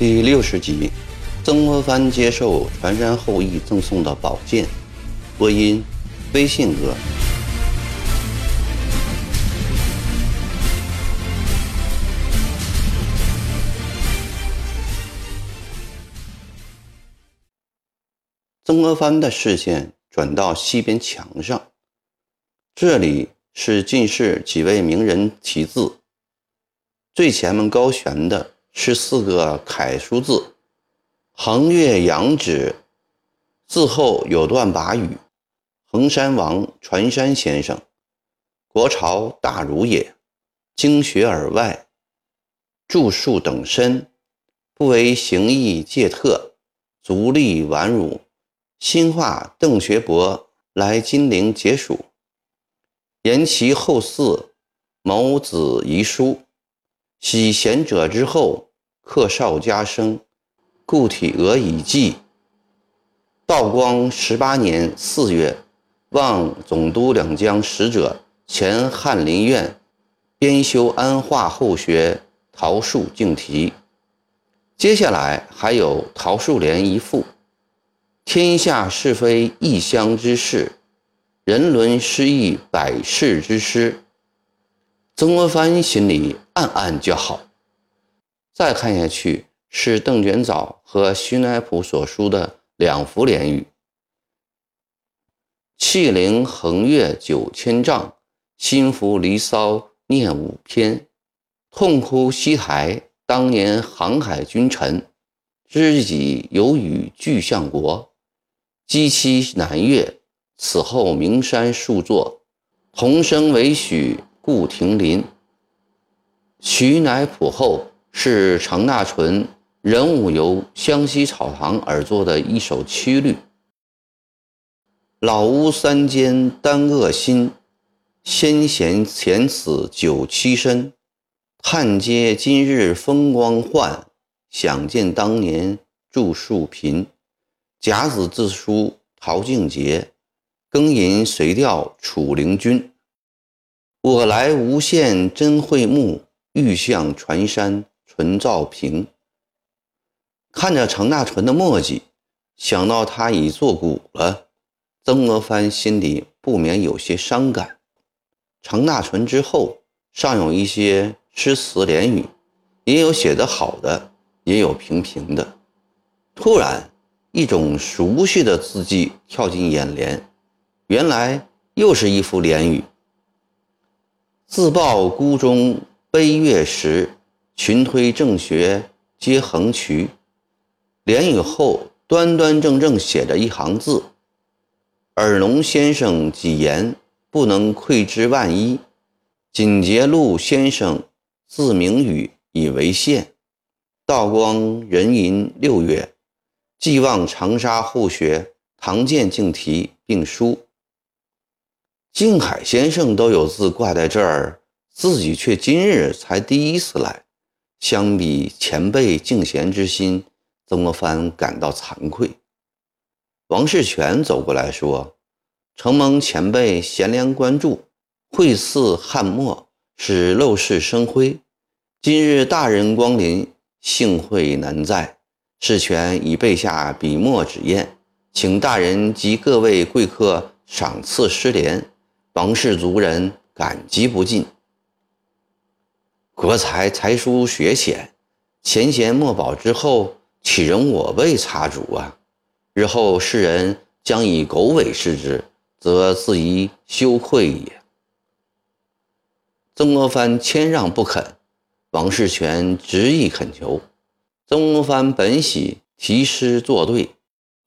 第六十集，曾国藩接受传山后裔赠送的宝剑。播音：微信哥。曾国藩的视线转到西边墙上，这里是进士几位名人题字，最前面高悬的是四个楷书字“横越扬指”，字后有段跋语：“衡山王传山先生，国朝大儒也，经学而外，著述等身，不为行义介特，足力宛汝。”新化邓学伯来金陵解暑，言其后嗣，谋子遗书，喜贤者之后，克少家生，故体额以记。道光十八年四月，望总督两江使者前翰林院编修安化后学桃树敬题。接下来还有桃树联一副。天下是非异乡之事，人伦失意百世之师。曾国藩心里暗暗叫好。再看下去是邓卷藻和徐乃普所书的两幅联语：“气凌横越九千丈，心浮离骚念五篇。痛哭西台当年航海君臣，知己有语俱向国。”积期南越，此后名山数座，同生为许顾亭林。徐乃普后是程大纯人物由湘西草堂而作的一首曲律。老屋三间单恶心，先贤前此九七身。叹嗟今日风光换，想见当年著述贫。甲子自书陶敬节，庚寅随调楚灵君。我来无限真会目，欲向船山纯照平。看着程大纯的墨迹，想到他已作古了，曾国藩心里不免有些伤感。程大纯之后，尚有一些诗词联语，也有写得好的，也有平平的。突然。一种熟悉的字迹跳进眼帘，原来又是一幅联语：“自抱孤钟悲月时，群推正学皆横渠。”联语后端端正正写着一行字：“尔农先生几言，不能窥之万一。锦节禄先生字明宇，以为县。道光壬寅六月。”寄望长沙后学唐建敬题并书。静海先生都有字挂在这儿，自己却今日才第一次来。相比前辈敬贤之心，曾国藩感到惭愧。王世全走过来说：“承蒙前辈贤良关注，绘似汉墨，使陋室生辉。今日大人光临，幸会难在。”事权已备下笔墨纸砚，请大人及各位贵客赏赐诗联，王氏族人感激不尽。国才才疏学浅，前贤莫宝之后，岂容我辈插足啊？日后世人将以狗尾视之，则自疑羞愧也。曾国藩谦让不肯，王世全执意恳求。曾国藩本喜题诗作对，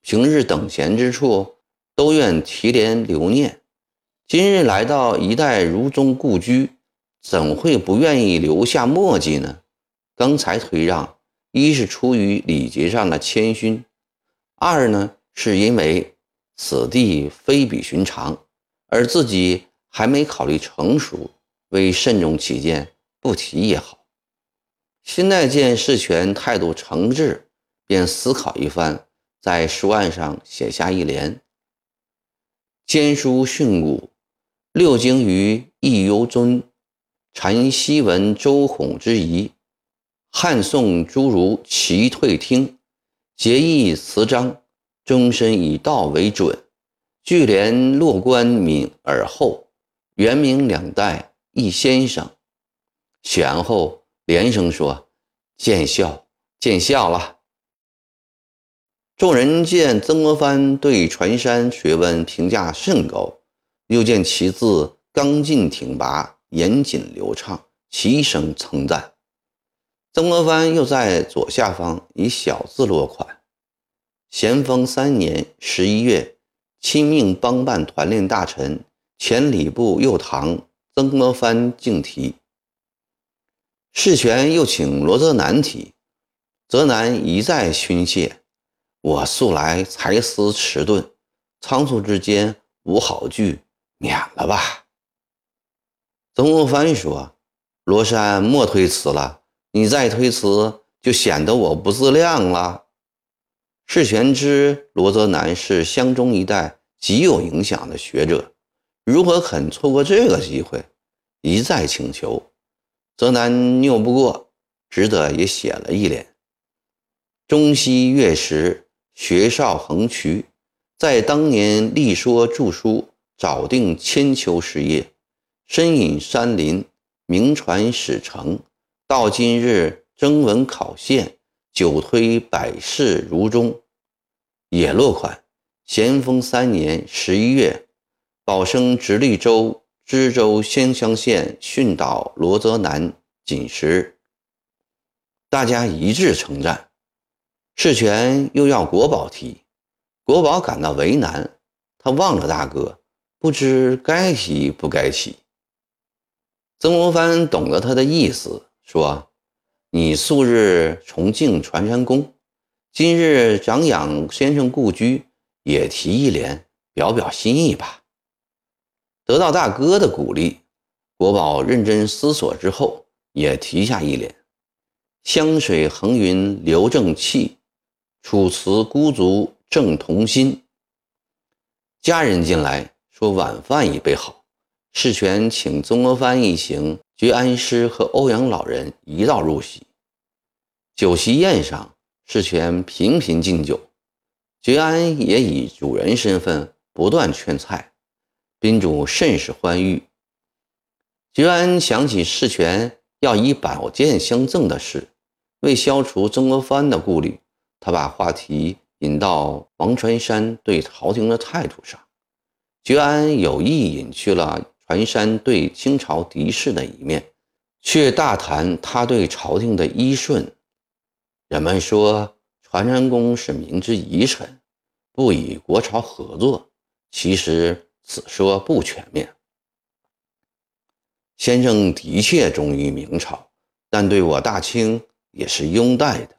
平日等闲之处都愿提联留念。今日来到一代儒宗故居，怎会不愿意留下墨迹呢？刚才推让，一是出于礼节上的谦逊，二呢是因为此地非比寻常，而自己还没考虑成熟，为慎重起见，不提也好。辛代见事权态度诚挚，便思考一番，在书案上写下一联：“兼书训诂，六经于易尤尊。禅西闻周孔之仪，汉宋诸儒齐退听，结义辞章，终身以道为准。聚连落官敏而后，元明两代一先生。选后连声说：“见笑，见笑了。”众人见曾国藩对船山学问评价甚高，又见其字刚劲挺拔、严谨流畅，齐声称赞。曾国藩又在左下方以小字落款：“咸丰三年十一月，亲命帮办团练大臣前礼部右堂曾国藩敬题。”事权又请罗泽南提，泽南一再勋谢。我素来才思迟钝，仓促之间无好句，免了吧。曾国藩说：“罗山莫推辞了，你再推辞，就显得我不自量了。”世权知罗泽南是湘中一带极有影响的学者，如何肯错过这个机会？一再请求，泽南拗不过，只得也写了一联：“中西月时。”学少横渠，在当年立说著书，早定千秋事业，深隐山林，名传史承。到今日征文考县，久推百世如中。也落款：咸丰三年十一月，保生直隶州知州仙乡县训导罗泽南锦时。大家一致称赞。事权又要国宝提，国宝感到为难，他望着大哥，不知该提不该提。曾国藩懂得他的意思，说：“你素日崇敬传山公，今日长养先生故居，也提一联，表表心意吧。”得到大哥的鼓励，国宝认真思索之后，也提下一联：“湘水横云流正气。”楚辞孤足正同心。家人进来，说晚饭已备好。世权请曾国藩一行觉安师和欧阳老人一道入席。酒席宴上，世权频频敬酒，觉安也以主人身份不断劝菜，宾主甚是欢愉。觉安想起世权要以宝剑相赠的事，为消除曾国藩的顾虑。他把话题引到王传山对朝廷的态度上，觉安有意隐去了传山对清朝敌视的一面，却大谈他对朝廷的依顺。人们说传山公是明之遗臣，不与国朝合作，其实此说不全面。先生的确忠于明朝，但对我大清也是拥戴的。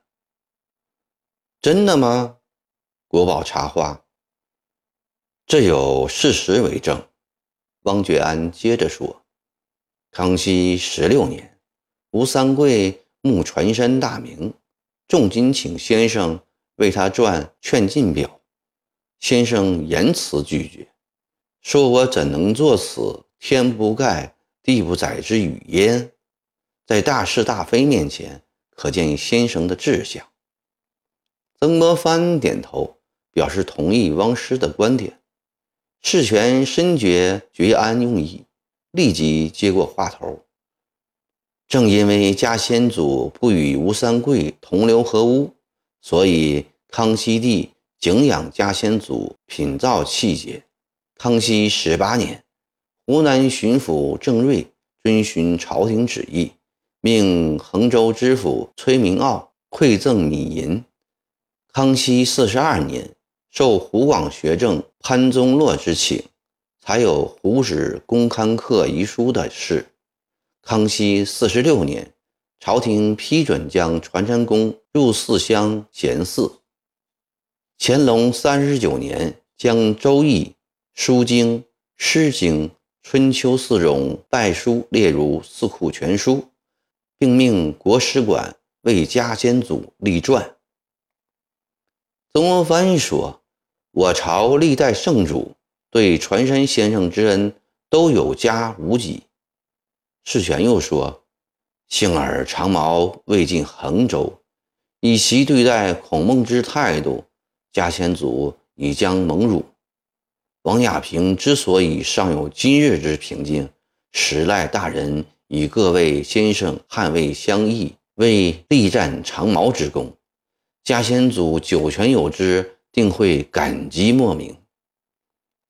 真的吗？国宝插话，这有事实为证。汪觉安接着说：“康熙十六年，吴三桂慕传山大名，重金请先生为他撰《劝进表》，先生严词拒绝，说我怎能作此天不盖地不载之语焉？在大是大非面前，可见先生的志向。”曾国藩点头，表示同意汪师的观点。世权深觉觉安用意，立即接过话头。正因为家先祖不与吴三桂同流合污，所以康熙帝敬仰家先祖品造气节。康熙十八年，湖南巡抚郑瑞遵循朝廷旨意，命衡州知府崔明镐馈赠米银。康熙四十二年，受湖广学政潘宗洛之请，才有湖史公刊刻遗书的事。康熙四十六年，朝廷批准将传山公入四乡贤寺。乾隆三十九年，将《周易》《书经》《诗经》《春秋》四种拜书列入四库全书，并命国史馆为家先祖立传。曾国藩说：“我朝历代圣主对传山先生之恩都有加无几。”世权又说：“幸而长毛未进衡州，以其对待孔孟之态度，家先祖已将蒙辱。王亚平之所以尚有今日之平静，实赖大人与各位先生捍卫相义，为力战长毛之功。家先祖九泉有之，定会感激莫名。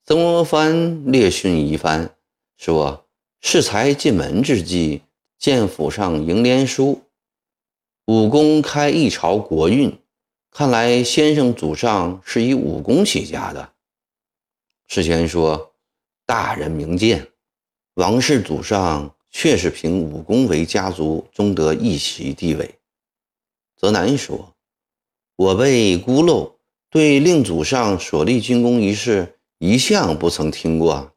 曾国藩列训一番，说：“适才进门之际，见府上楹联书，武功开一朝国运。看来先生祖上是以武功起家的。”世贤说：“大人明鉴，王氏祖上确是凭武功为家族中得一席地位。”泽南说：“我辈孤陋，对令祖上所立军功一事。”一向不曾听过。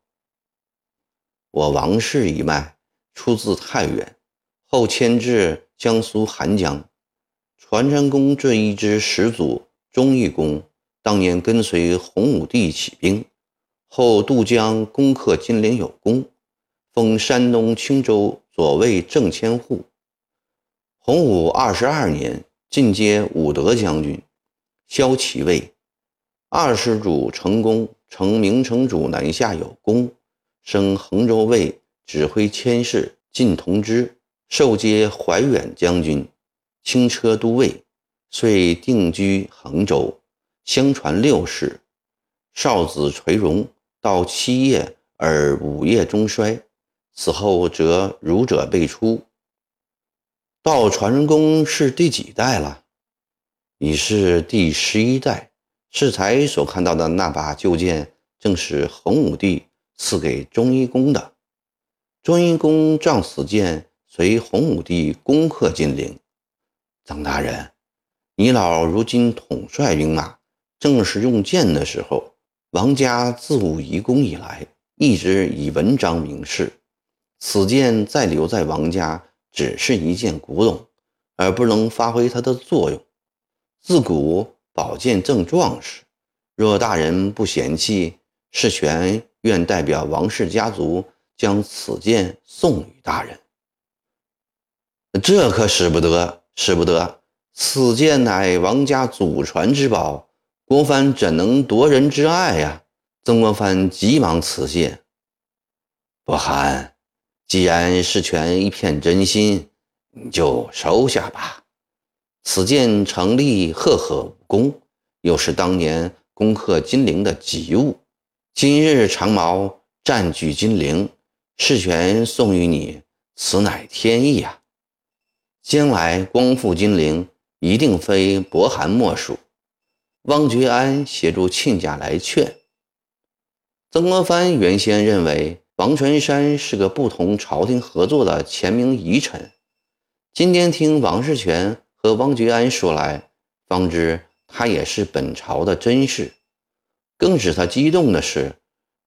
我王氏一脉出自太原，后迁至江苏韩江。传山公这一支始祖忠义公，当年跟随洪武帝起兵，后渡江攻克金陵有功，封山东青州左卫正千户。洪武二十二年进阶武德将军，骁骑尉。二世祖成功。成明成主南下有功，升衡州卫，指挥千事，进同知，受接怀远将军，轻车都尉，遂定居衡州。相传六世，少子垂荣，到七夜而五夜中衰，此后则儒者辈出。到传人公是第几代了？已是第十一代。适才所看到的那把旧剑，正是洪武帝赐给忠义公的。忠义公仗此剑，随洪武帝攻克金陵。张大人，你老如今统帅兵马，正是用剑的时候。王家自武遗功以来，一直以文章名士。此剑再留在王家，只是一件古董，而不能发挥它的作用。自古。宝剑正壮士，若大人不嫌弃，世权愿代表王氏家族将此剑送与大人。这可使不得，使不得！此剑乃王家祖传之宝，国藩怎能夺人之爱呀？曾国藩急忙辞谢。伯涵，既然世权一片真心，你就收下吧。此剑成立赫赫武功，又是当年攻克金陵的吉物。今日长毛占据金陵，事权送与你，此乃天意啊！将来光复金陵，一定非伯涵莫属。汪觉安协助亲家来劝。曾国藩原先认为王全山是个不同朝廷合作的前明遗臣，今天听王世权。和汪觉安说来，方知他也是本朝的真士。更使他激动的是，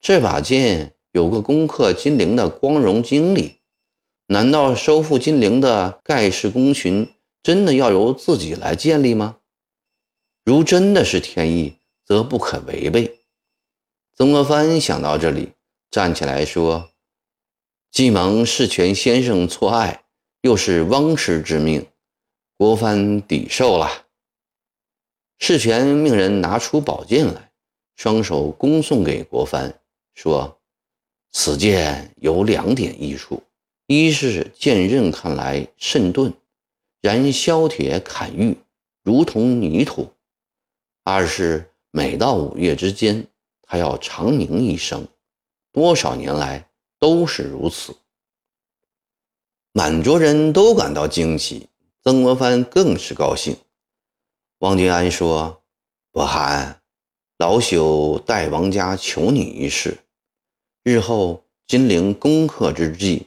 这把剑有个攻克金陵的光荣经历。难道收复金陵的盖世功勋，真的要由自己来建立吗？如真的是天意，则不可违背。曾国藩想到这里，站起来说：“既蒙世权先生错爱，又是汪师之命。”国藩抵受了。世权命人拿出宝剑来，双手恭送给国藩，说：“此剑有两点益处：一是剑刃看来甚钝，然削铁砍玉如同泥土；二是每到五月之间，它要长鸣一声，多少年来都是如此。”满桌人都感到惊奇。曾国藩更是高兴。王觉安说：“伯涵，老朽代王家求你一事。日后金陵攻克之际，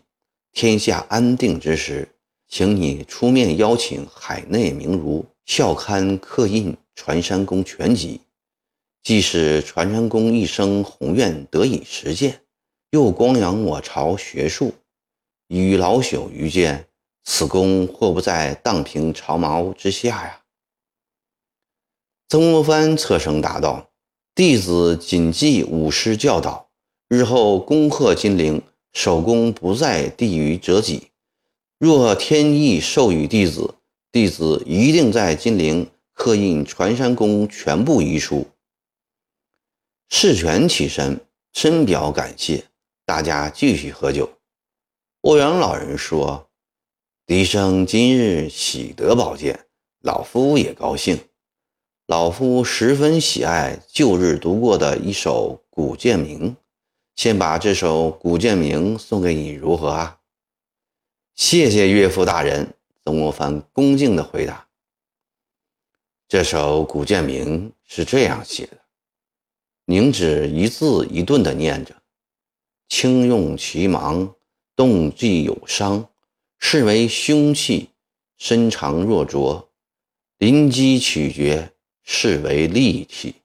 天下安定之时，请你出面邀请海内名儒校刊刻印《传山公全集》，既使传山公一生宏愿得以实现，又光扬我朝学术，与老朽愚见。”此功或不在荡平朝毛之下呀？曾国藩侧声答道：“弟子谨记武师教导，日后攻克金陵，首功不在地于折戟。若天意授予弟子，弟子一定在金陵刻印传山公全部遗书。释权起身，深表感谢。大家继续喝酒。欧阳老人说：“笛声今日喜得宝剑，老夫也高兴。老夫十分喜爱旧日读过的一首《古剑鸣》，先把这首《古剑鸣》送给你，如何啊？”谢谢岳父大人。曾国藩恭敬地回答：“这首《古剑鸣》是这样写的。”凝指一字一顿地念着：“轻用其芒，动即有伤，是为凶器；身长若拙，临机取决，是为利器。”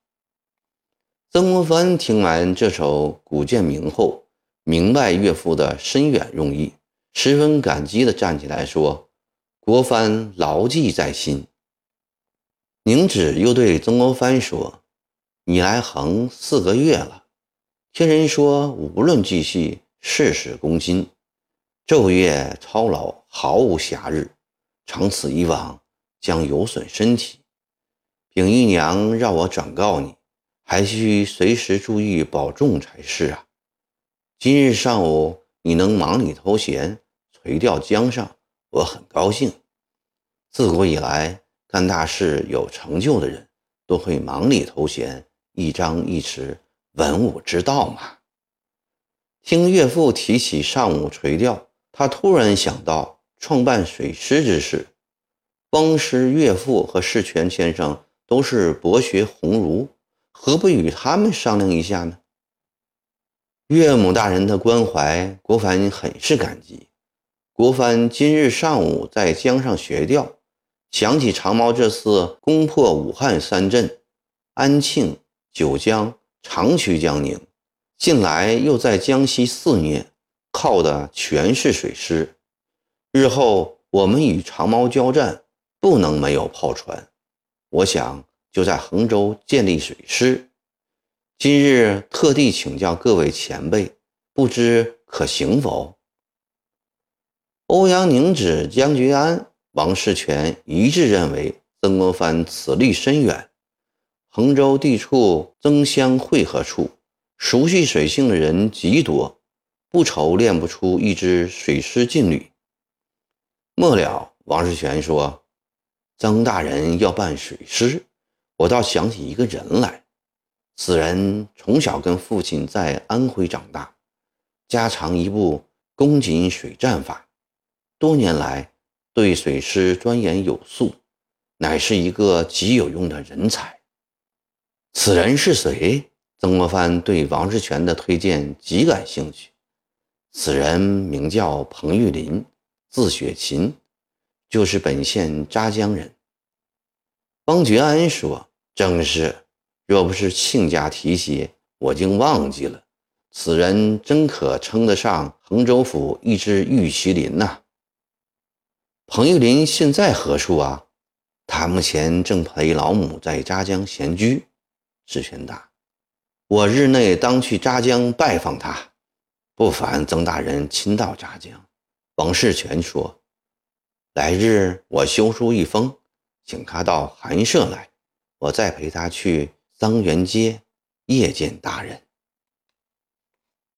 曾国藩听完这首《古剑鸣》后，明白岳父的深远用意，十分感激地站起来说：“国藩牢记在心。”宁旨又对曾国藩说。你来横四个月了，听人说无论继续，事事攻心，昼夜操劳，毫无暇日，长此以往将有损身体。秉玉娘让我转告你，还需随时注意保重才是啊。今日上午你能忙里偷闲，垂钓江上，我很高兴。自古以来，干大事有成就的人都会忙里偷闲。一张一弛，文武之道嘛。听岳父提起上午垂钓，他突然想到创办水师之事。汪师岳父和释权先生都是博学鸿儒，何不与他们商量一下呢？岳母大人的关怀，国藩很是感激。国藩今日上午在江上学钓，想起长毛这次攻破武汉三镇，安庆。九江、长渠、江宁，近来又在江西肆虐，靠的全是水师。日后我们与长毛交战，不能没有炮船。我想就在衡州建立水师。今日特地请教各位前辈，不知可行否？欧阳宁旨、江觉安、王士全一致认为曾国藩此力深远。衡州地处曾湘汇合处，熟悉水性的人极多，不愁练不出一支水师劲旅。末了，王世全说：“曾大人要办水师，我倒想起一个人来。此人从小跟父亲在安徽长大，家常一部公瑾水战法，多年来对水师钻研有素，乃是一个极有用的人才。”此人是谁？曾国藩对王世全的推荐极感兴趣。此人名叫彭玉麟，字雪琴，就是本县扎江人。汪觉安说：“正是，若不是亲家提携，我竟忘记了。此人真可称得上衡州府一支玉麒麟呐。”彭玉麟现在何处啊？他目前正陪老母在扎江闲居。是权大，我日内当去扎江拜访他。不凡曾大人亲到扎江。王世全说：“来日我修书一封，请他到寒舍来，我再陪他去桑园街夜见大人。”